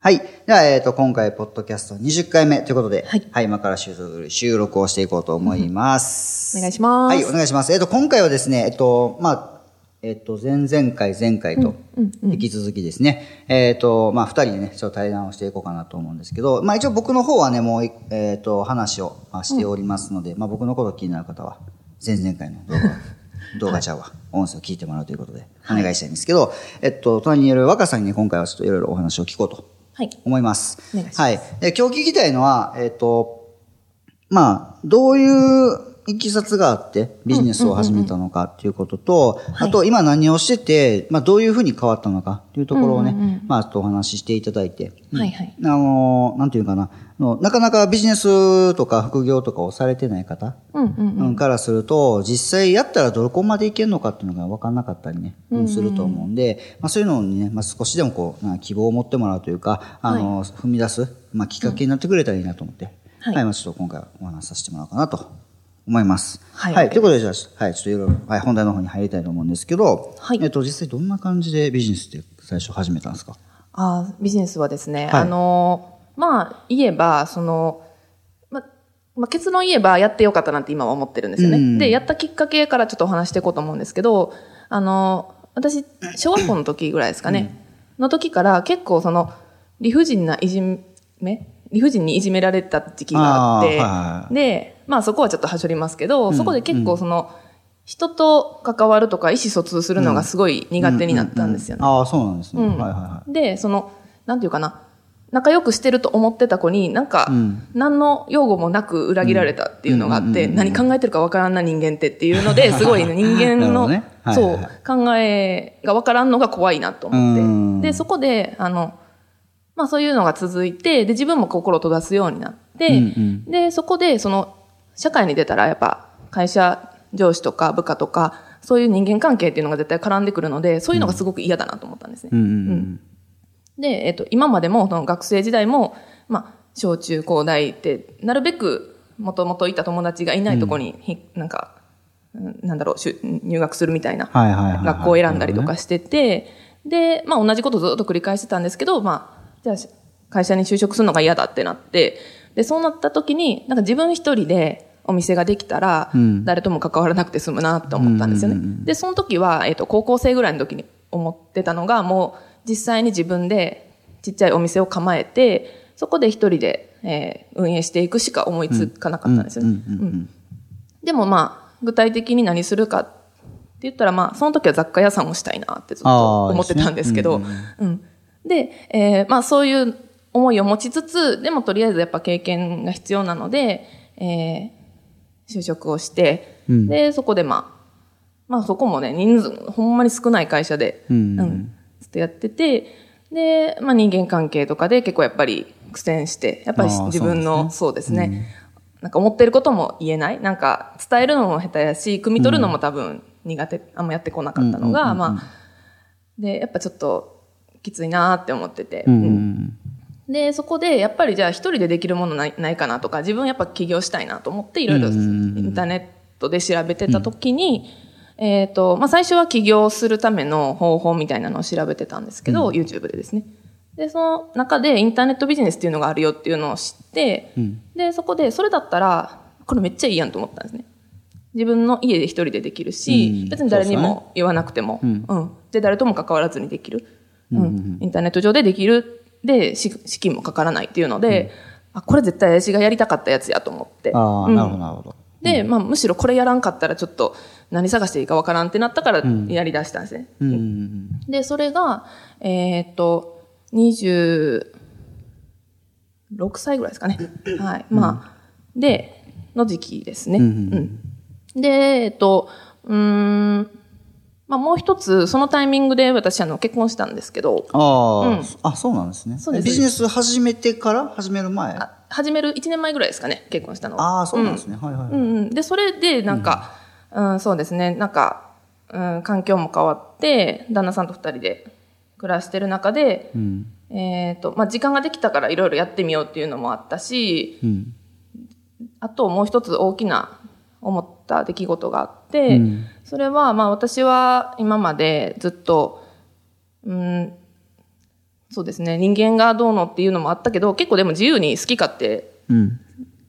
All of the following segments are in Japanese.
はい。では、えっ、と、今回、ポッドキャスト20回目ということで、はい今から収録をしていこうと思います。お願いしますはい、お願いします。えっ、と、今回はですね、えっ、と、まあ、えっ、と、前々回、前回と、引き続きですね、えっ、と、まあ、二人でね、ちょっと対談をしていこうかなと思うんですけど、まあ、一応僕の方はね、もうい、えっ、と、話をまあしておりますので、まあ、僕のこと気になる方は、前々回の動画、動画ちゃうわ、音声を聞いてもらうということで、お願いしたいんですけど、えっと、隣にいる若さんにね今回はちょっといろいろお話を聞こうとはい思います。お願いしますはい。で、今日聞きたいのは、えっ、と、まあ、どういういきさつがあってビジネスを始めたのかっていうことと、あと今何をしてて、まあどういうふうに変わったのかっていうところをね、まあちょっとお話ししていただいて、はいはい。あの、なんていうかな、なかなかビジネスとか副業とかをされてない方、うんうんうん。からすると、実際やったらどこまでいけるのかっていうのが分かんなかったりね、すると思うんで、まあそういうのにね、まあ少しでもこう、希望を持ってもらうというか、あの、踏み出す、まあきっかけになってくれたらいいなと思って、はい。はい、まあちょっと今回はお話しさせてもらおうかなと思います。はい。ということで、じゃあ、はい、ちょっといろいろ、はい、本題の方に入りたいと思うんですけど、はい。えっと、実際どんな感じでビジネスって最初始めたんですか？あービジネスはですね、はい。あのまあ言えばその、ままあ、結論言えばやってよかったなって今は思ってるんですよね、うんでやったきっかけからちょっとお話していこうと思うんですけどあの私小学校の時ぐらいですかね、の時から結構その理不尽ないじめ理不尽にいじめられた時期があってで、まあそこはちょっとはしょりますけど、そこで結構その、人と関わるとか意思疎通するのがすごい苦手になったんですよね。ああ、そうなんですね。うん。はいはいはで、その、なんていうかな、仲良くしてると思ってた子に、なんか、ん。何の用語もなく裏切られたっていうのがあって、うん何考えてるかわからんな人間ってっていうので、すごい人間の、そう考えがわからんのが怖いなと思って。うん。で、そこで、あの、まあそういうのが続いて、で、自分も心を閉ざすようになって、うんで、そこで、その、社会に出たら、やっぱ、会社上司とか部下とか、そういう人間関係っていうのが絶対絡んでくるので、そういうのがすごく嫌だなと思ったんですね。い。うんうんうん。で、えっと、今までも、その学生時代も、まあ、小中高大って、なるべく、もともといた友達がいないところに、ひなんか、うんなんだろう、しゅ入学するみたいな、学校を選んだりとかしてて、で、まあ、同じことずっと繰り返してたんですけど、まあ、じゃあ、会社に就職するのが嫌だってなって、で、そうなった時に、なんか自分一人でお店ができたら、うん誰とも関わらなくて済むなと思ったんですよね。うんうんうんで、その時は、えっ、と、高校生ぐらいの時に思ってたのが、もう実際に自分でちっちゃいお店を構えて、そこで一人で、えー運営していくしか思いつかなかったんですよね。うんうんうんうんでもまあ、具体的に何するかって言ったら、まあ、その時は雑貨屋さんをしたいなってずっと思ってたんですけど、あーいいですうん。で、えーまあそういう思いを持ちつつ、でもとりあえずやっぱ経験が必要なので、えー就職をして、うん。で、そこでまあ、まあそこもね、人数、ほんまに少ない会社で、うん。ずっとやってて、で、まあ人間関係とかで結構やっぱり苦戦して、やっぱり自分の、そそうですね、なんか思ってることも言えない。なんか伝えるのも下手やし、汲み取るのも多分苦手、あんまやってこなかったのが、まあ、で、やっぱちょっときついなーって思ってて、うんううん。ん。で、そこでやっぱりじゃあ一人でできるものないないかなとか、自分やっぱ起業したいなと思っていろいろイうんンターネットで調べてた時に、えっ、と、まあ最初は起業するための方法みたいなのを調べてたんですけど、YouTube でですね。で、その中でインターネットビジネスっていうのがあるよっていうのを知って、うん。で、そこでそれだったら、これめっちゃいいやんと思ったんですね。自分の家で一人でできるし、うん。別に誰にも言わなくても、うん。うん。で、誰とも関わらずにできる。うん。インターネット上でできる。で、し資金もかからないっていうので、あ、これ絶対私がやりたかったやつやと思って。ああ、うんなるほどなるほど。で、まあ、むしろこれやらんかったらちょっと何探していいかわからんってなったからやり出したんですね。うんうんで、それが、えーっと、26歳ぐらいですかね。はい。まあ、で、の時期ですね。うんうんうんで、えっと、うーん、まあもう一つ、そのタイミングで私あの結婚したんですけど、ああ、うんあ、そうなんですね。そうですビジネス始めてから始める前？ああ始める1年前ぐらいですかね、結婚したのは。あー、そうなんですね。はいはいはい。うんうん。で、それで、なんか、うん、そうですね、なんか、うん、環境も変わって、旦那さんと二人で暮らしてる中で、うん。えっ、と、まあ、時間ができたからいろいろやってみようっていうのもあったし、うん。あともう一つ大きな思った出来事があって、うんそれは、まあ、私は今までずっと、うん、そうですね、人間がどうのっていうのもあったけど、結構でも自由に好き勝手うん。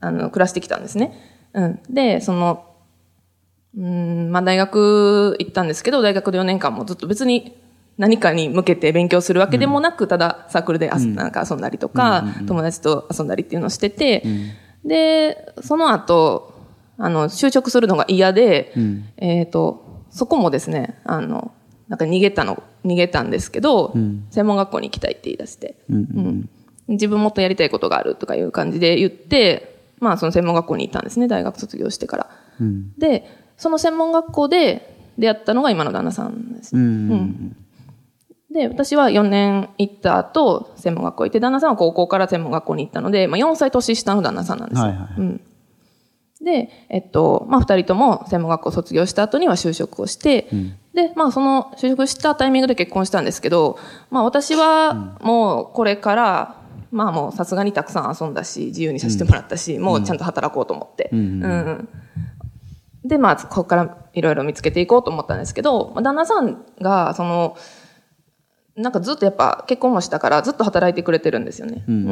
あの、暮らしてきたんですね。うん。で、その、うん、まあ大学行ったんですけど、大学で4年間もずっと別に何かに向けて勉強するわけでもなく、ただサークルであ、なんか遊んだりとか、友達と遊んだりっていうのをしてて、で、その後、あの、就職するのが嫌で、んえっ、と、そこもですね、あの、なんか逃げたの、逃げたんですけど、専門学校に行きたいって言い出して、うん。うん自分もっとやりたいことがあるとかいう感じで言って、まあその専門学校に行ったんですね、大学卒業してから。うん。で、その専門学校で出会ったのが今の旦那さんです。うん。で、私は4年行った後、専門学校行って、旦那さんは高校から専門学校に行ったので、まあ4歳年下の旦那さんなんですよ。はいはいうん。で、えっと、まあ二人とも専門学校卒業した後には就職をして、で、まあその就職したタイミングで結婚したんですけど、まあ私はもうこれから、まあもうさすがにたくさん遊んだし、自由にさせてもらったし、もうちゃんと働こうと思って。うん。うん。で、まあ、ここからいろいろ見つけていこうと思ったんですけど、まあ旦那さんが、その、なんかずっとやっぱ結婚もしたからずっと働いてくれてるんですよね。うん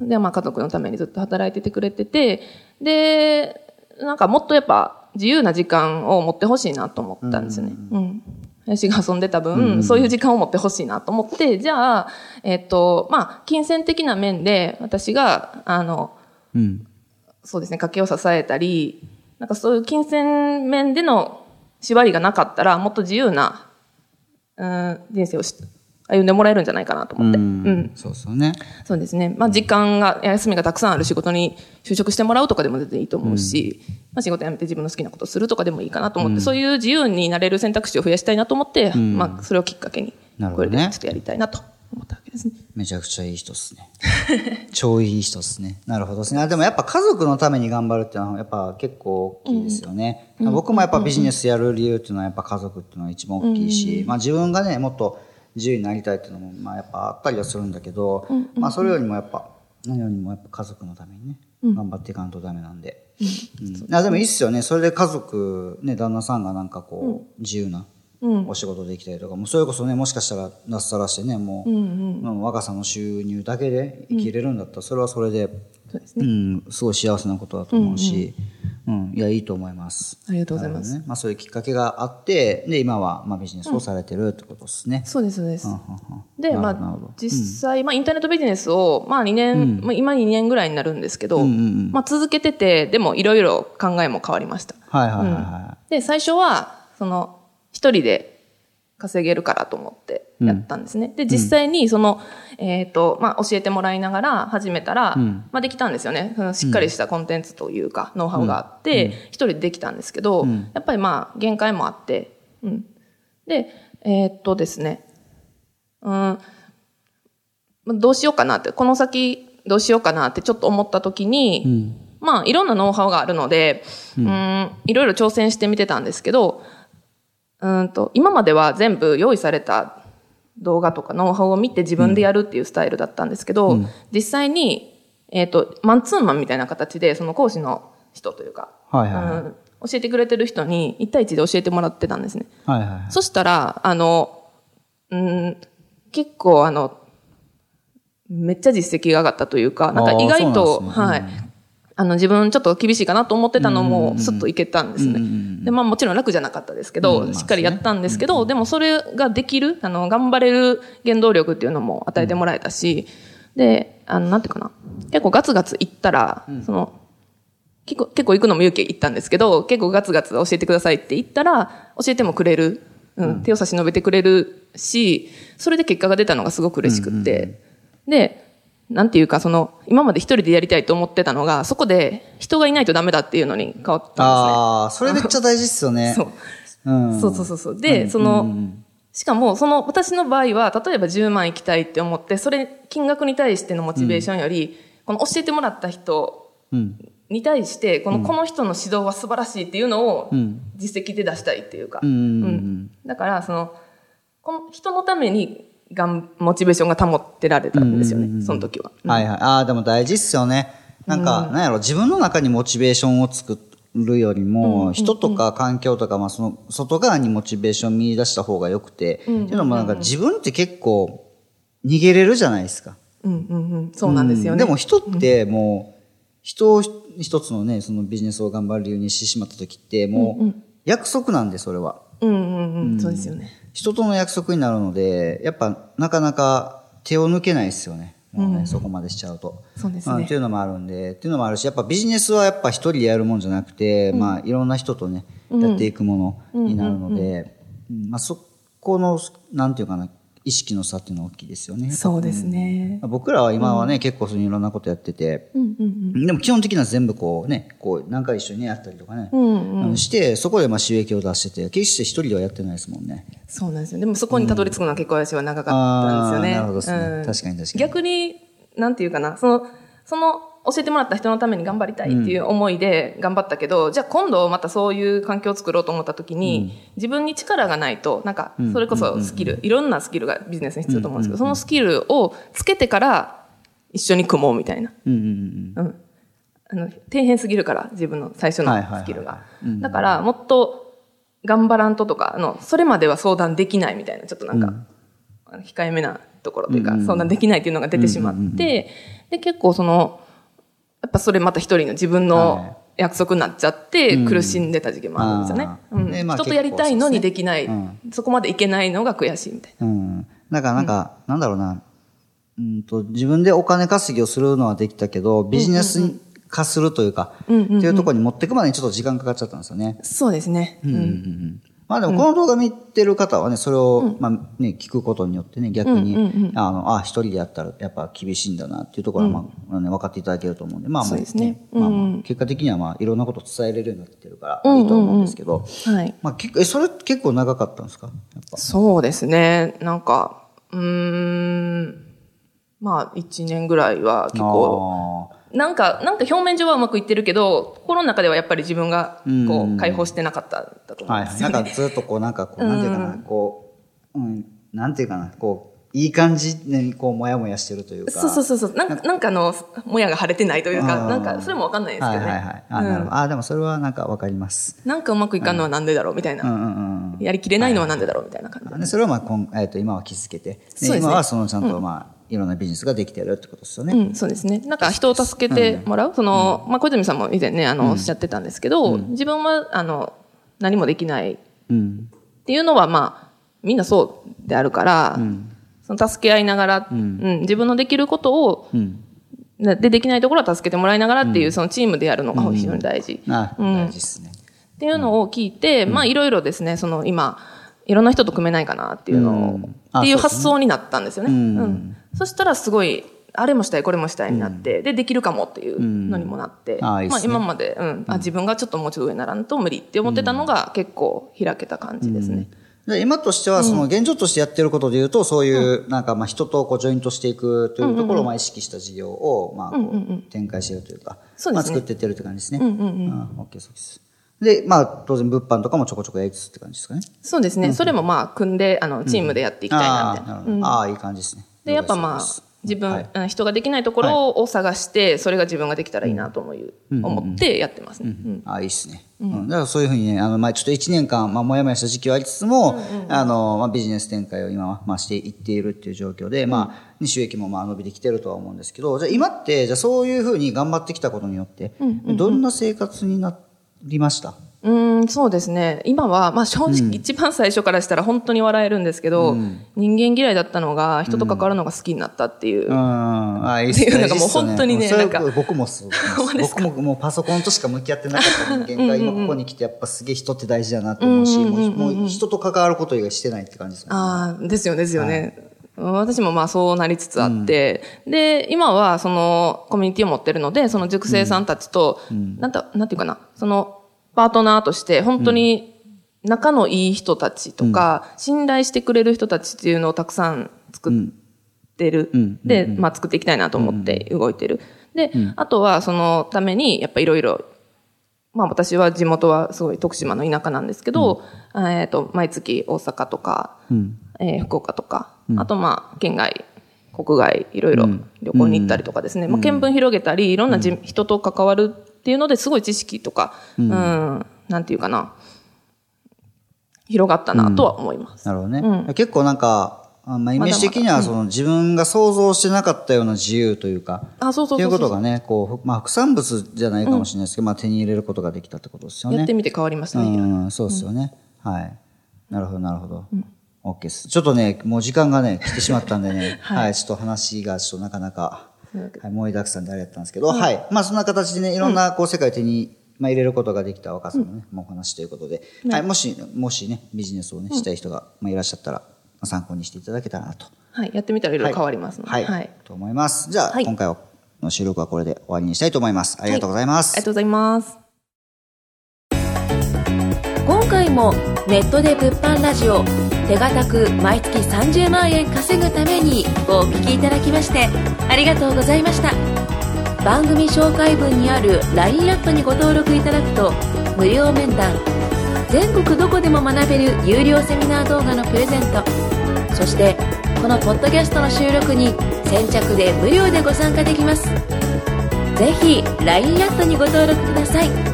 うんで、まあ家族のためにずっと働いててくれてて、で、なんかもっとやっぱ自由な時間を持ってほしいなと思ったんですよね。うん。林が遊んでた分、そういう時間を持ってほしいなと思って、じゃあ、えっと、まあ、金銭的な面で私が、あの、うん。そうですね、家計を支えたり、なんかそういう金銭面での縛りがなかったら、もっと自由な、うん、人生をし歩んでもらえるんじゃないかなと思って。ううんん。そうですよね。そうですね。まあ時間が、休みがたくさんある仕事に就職してもらうとかでも全然いいと思うし、まあ仕事辞めて自分の好きなことをするとかでもいいかなと思って、そういう自由になれる選択肢を増やしたいなと思って、まあそれをきっかけに、これでちょっとやりたいなと思ったわけですね。めちゃくちゃいい人っすね。超いい人っすね。なるほどですね。あでもやっぱ家族のために頑張るっていうのはやっぱ結構大きいですよね。僕もやっぱビジネスやる理由っていうのはやっぱ家族っていうのが一番大きいし、まあ自分がね、もっと自由になりたいっていうのもまあやっぱあったりはするんだけど、まあそれよりもやっぱ、何よりもやっぱ家族のためにね、頑張っていかんとダメなんで。うん。あでもいいっすよね。それで家族、ね、旦那さんがなんかこう、自由なお仕事できたりとか、もうそれこそね、もしかしたら脱サラしてね、もう、もう若さの収入だけで生きれるんだったら、それはそれで、そうですね。うん、すごい幸せなことだと思うし、うん、いや、いいと思います。ありがとうございますね。まあそういうきっかけがあって、で、今は、まあビジネスをされてるってことですね。そうです、そうです。うんうんで、まあ実際、まあ、インターネットビジネスを、まあ、2年、まあ、今2年ぐらいになるんですけど、まあ、続けてて、でも、いろいろ考えも変わりました。はいはいはいはで、最初は、その、一人で稼げるからと思ってやったんですね。で、実際に、その、えっ、と、まあ、教えてもらいながら始めたら、まあ、できたんですよね。そのしっかりしたコンテンツというか、ノウハウがあって、一人でできたんですけど、やっぱりまあ、限界もあって、うん。で、えっ、とですね、うん、どうしようかなって、この先どうしようかなってちょっと思った時に、まあいろんなノウハウがあるので、うん、いろいろ挑戦してみてたんですけど、うんと、今までは全部用意された動画とかノウハウを見て自分でやるっていうスタイルだったんですけど、実際に、えっ、と、マンツーマンみたいな形で、その講師の人というか、はいはいはいうん教えてくれてる人に1対1で教えてもらってたんですね。い。はいはいはい。そしたら、あの、うん、結構あの、めっちゃ実績が上がったというか、なんか意外あと、ねはい。あの、自分ちょっと厳しいかなと思ってたのも、スッといけたんですね。で、まあもちろん楽じゃなかったですけど、しっかりやったんですけど、でもそれができる、あの、頑張れる原動力っていうのも与えてもらえたし、で、あの、なんていうかな。結構ガツガツいったら、その、結構、結構行くのも勇気行ったんですけど、結構ガツガツ教えてくださいって言ったら、教えてもくれる。うん、手を差し伸べてくれるし、それで結果が出たのがすごく嬉しくって。で、なんていうか、その、今まで一人でやりたいと思ってたのが、そこで人がいないとダメだっていうのに変わったんですね。ああ、それめっちゃ大事っすよね。そう。うんそうそうそうそう。で、その、しかも、その、私の場合は、例えば10万行きたいって思って、それ、金額に対してのモチベーションより、この教えてもらった人うん。に対して、この、この人の指導は素晴らしいっていうのをん、実績で出したいっていうか。うんうんうんうんだから、その、この人のために、がん、モチベーションが保ってられたんですよね、その時は。はいはい。ああ、でも大事っすよね。なんか、なんやろ、自分の中にモチベーションを作るよりも、人とか環境とか、まあその、外側にモチベーション見出した方が良くて、っていうのもなんか自分って結構、逃げれるじゃないですか。うんうんうん。そうなんですよね。でも人ってもう、人を一つのね、そのビジネスを頑張る理由にしてしまった時って、もう、約束なんで、それは。うんうんうん。そうですよね。人との約束になるので、やっぱなかなか手を抜けないですよね。もうね、そこまでしちゃうと。そうですねまあっていうのもあるんで、っていうのもあるし、やっぱビジネスはやっぱ一人でやるもんじゃなくて、まあいろんな人とね、やっていくものになるので、うんまあそこの、なんていうかな、意識の差っていうのは大きいですよね。そうですね。まあ僕らは今はね、結構そういういろんなことやってて、うんうんでも基本的には全部こうね、こうなんか一緒にねやったりとかね、うんうんして、そこでまあ収益を出してて、決して一人ではやってないですもんね。そうなんですよ。でもそこにたどり着くのは結構私は長かったんですよね。あーなるほどですね確かに確かに逆に、なんていうかな、その、その、教えてもらった人のために頑張りたいっていう思いで頑張ったけど、じゃあ今度またそういう環境を作ろうと思った時に、自分に力がないと、なんか、それこそスキル、いろんなスキルがビジネスに必要だと思うんですけど、そのスキルをつけてから一緒に組もうみたいな。うんうんうん。うん。あの、底辺すぎるから、自分の最初のスキルが。だから、もっと頑張らんととか、あの、それまでは相談できないみたいな、ちょっとなんか、控えめなところというか、相談できないっていうのが出てしまって、で、結構その、やっぱそれまた一人の自分はい。の約束になっちゃって、苦しんでた時期もあるんですよね。あうん。ーでまあ人とやりたいのにできない、うん。そこまでいけないのが悔しいみたいな。うん。だからなんか、なんだろうな、うんと、自分でお金稼ぎをするのはできたけど、ビジネス化するというか、っていうところに持っていくまでにちょっと時間かかっちゃったんですよね。そうですね。うんうんうん。うんまあでもこの動画見てる方はね、それを、まあね、聞くことによってね、逆に、あの、あ、一人でやったらやっぱ厳しいんだなっていうところは、まあ、ね、分かっていただけると思うんで、まあまあ、そうですね。まあまあ、結果的にはまあ、いろんなことを伝えれるようになってるから、いいと思うんですけど、はい。まあ結構、え、それ結構長かったんですか？そうですね。なんか、うーん、まあ、一年ぐらいは結構、あなんか、なんか表面上はうまくいってるけど、心の中ではやっぱり自分が、こう、解放してなかったんだとーはい。思うんですよね。なんかずっとこう、なんかこう、なんていうかな、こう、うん、なんていうかな、こう、いい感じにこう、もやもやしてるというか。そうそうそうそう。なんか、なんかあの、もやが晴れてないというか、なんか、それもわかんないですはいけどね。はいはい。あ、なるほど。あ、でもそれはなんかわかります。なんかうまくいかんのはなんでだろうみたいな。うんうんうん。やりきれないのはなんでだろうみたいな感じで。でそれをまあこん、えっと今は気づけて、でそうですね今はそのちゃんとまあ、いろんなビジネスができてるってことですよね。うん、そうですね。なんか人を助けてもらう。その、まあ、小泉さんも以前ね、あの、おっしゃってたんですけど、自分は、あの、何もできないうん。っていうのは、まあ、みんなそうであるから、その助け合いながら、うん自分のできることを、うん。で、できないところは助けてもらいながらっていう、そのチームでやるのが非常に大事。あ、大事ですね。っていうのを聞いて、まあ、いろいろですね、その今、いろんな人と組めないかなっていうのを、うん。あっていう発想になったんですよね。うん。うん。そしたらすごい、あれもしたい、これもしたいになって、で、できるかもっていうのにもなって、まああいいっすね。今まで、うん、あ、自分がちょっともうちょっと上にならんと無理って思ってたのが結構開けた感じですね。で今としては、その現状としてやってることで言うと、そういう、なんかまあ人とこうジョイントしていくというところをまあ意識した事業を、まあこう展開しているというか、まあ作っていってるって感じですね。うんうんうん。オッケーそうです。で、まあ当然物販とかもちょこちょこやりつつって感じですかね。そうですね。それもまあ、組んで、あの、チームでやっていきたいな、みたいな。ああ、なるほど。ああ、いい感じですね。で、やっぱまあ自分、はいあ人ができないところを探して、それが自分ができたらいいなと思う、思ってやってますね。うんあいいっすね。うん。だからそういうふうにね、あの、まあちょっと1年間、まあもやもやした時期はありつつも、あの、まあビジネス展開を今は、まあしていっているっていう状況で、まあ、収益もまあ伸びてきてるとは思うんですけど、じゃあ今って、じゃあそういうふうに頑張ってきたことによって、どんな生活になりました？うーん、そうですね。今は、まあ正直一番最初からしたら本当に笑えるんですけど、人間嫌いだったのが人と関わるのが好きになったっていう。うん。あいいっていうのがもう本当にねそれなんか僕もそう。僕ももうパソコンとしか向き合ってなかった人間が今ここに来てやっぱすげえ人って大事だなと思うし、もう人と関わること以外してないって感じですね。ああ、ですよね、ですよね。私もまあそうなりつつあって、で、今はそのコミュニティを持ってるので、その塾生さんたちと、なんだ、なんていうかな、そのパートナーとして本当に仲のいい人たちとか、信頼してくれる人たちっていうのをたくさん作ってる。うん。で、まあ作っていきたいなと思って動いてる。で、あとはそのために、やっぱいろいろ、まあ私は地元はすごい徳島の田舎なんですけど、えっ、と、毎月大阪とか、えー福岡とか、あとまあ県外、国外、いろいろ旅行に行ったりとかですね、まあ見聞広げたり、いろんなじ、人と関わるっていうのですごい知識とか、うん、なんていうかな、広がったなとは思います。なるほどね。結構なんか、あまあ、イメージ的にはその自分が想像してなかったような自由というか、あ、そうそうっていうそうことがね、こう、まあ副産物じゃないかもしれないですけど、まあ手に入れることができたってことですよね。やってみて変わりましたね。うん、そうですよね。はい。なるほど、なるほど。OK です。ちょっとね、もう時間がね、来てしまったんでね、はい、ちょっと話がちょっとなかなか、はい、盛りだくさんであれやったんですけど、はい。まあそんな形でね、いろんなこう世界を手に、まあ、入れることができた若さのね、もうお話ということで、はい、もし、もしね、ビジネスをね、したい人が、まあ、いらっしゃったら、まあ、参考にしていただけたらなと。はい、やってみたらいろいろ変わりますので。はい。はい。と思います。じゃあ、今回は、の収録はこれで終わりにしたいと思います。ありがとうございます。ありがとうございます。今回もネットで物販ラジオ。手堅く毎月30万円稼ぐためにお聞きいただきましてありがとうございました。番組紹介文にある LINE アットにご登録いただくと無料面談全国どこでも学べる有料セミナー動画のプレゼントそしてこのポッドキャストの収録に先着で無料でご参加できます。ぜひ LINE アットにご登録ください。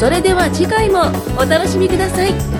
それでは次回もお楽しみください。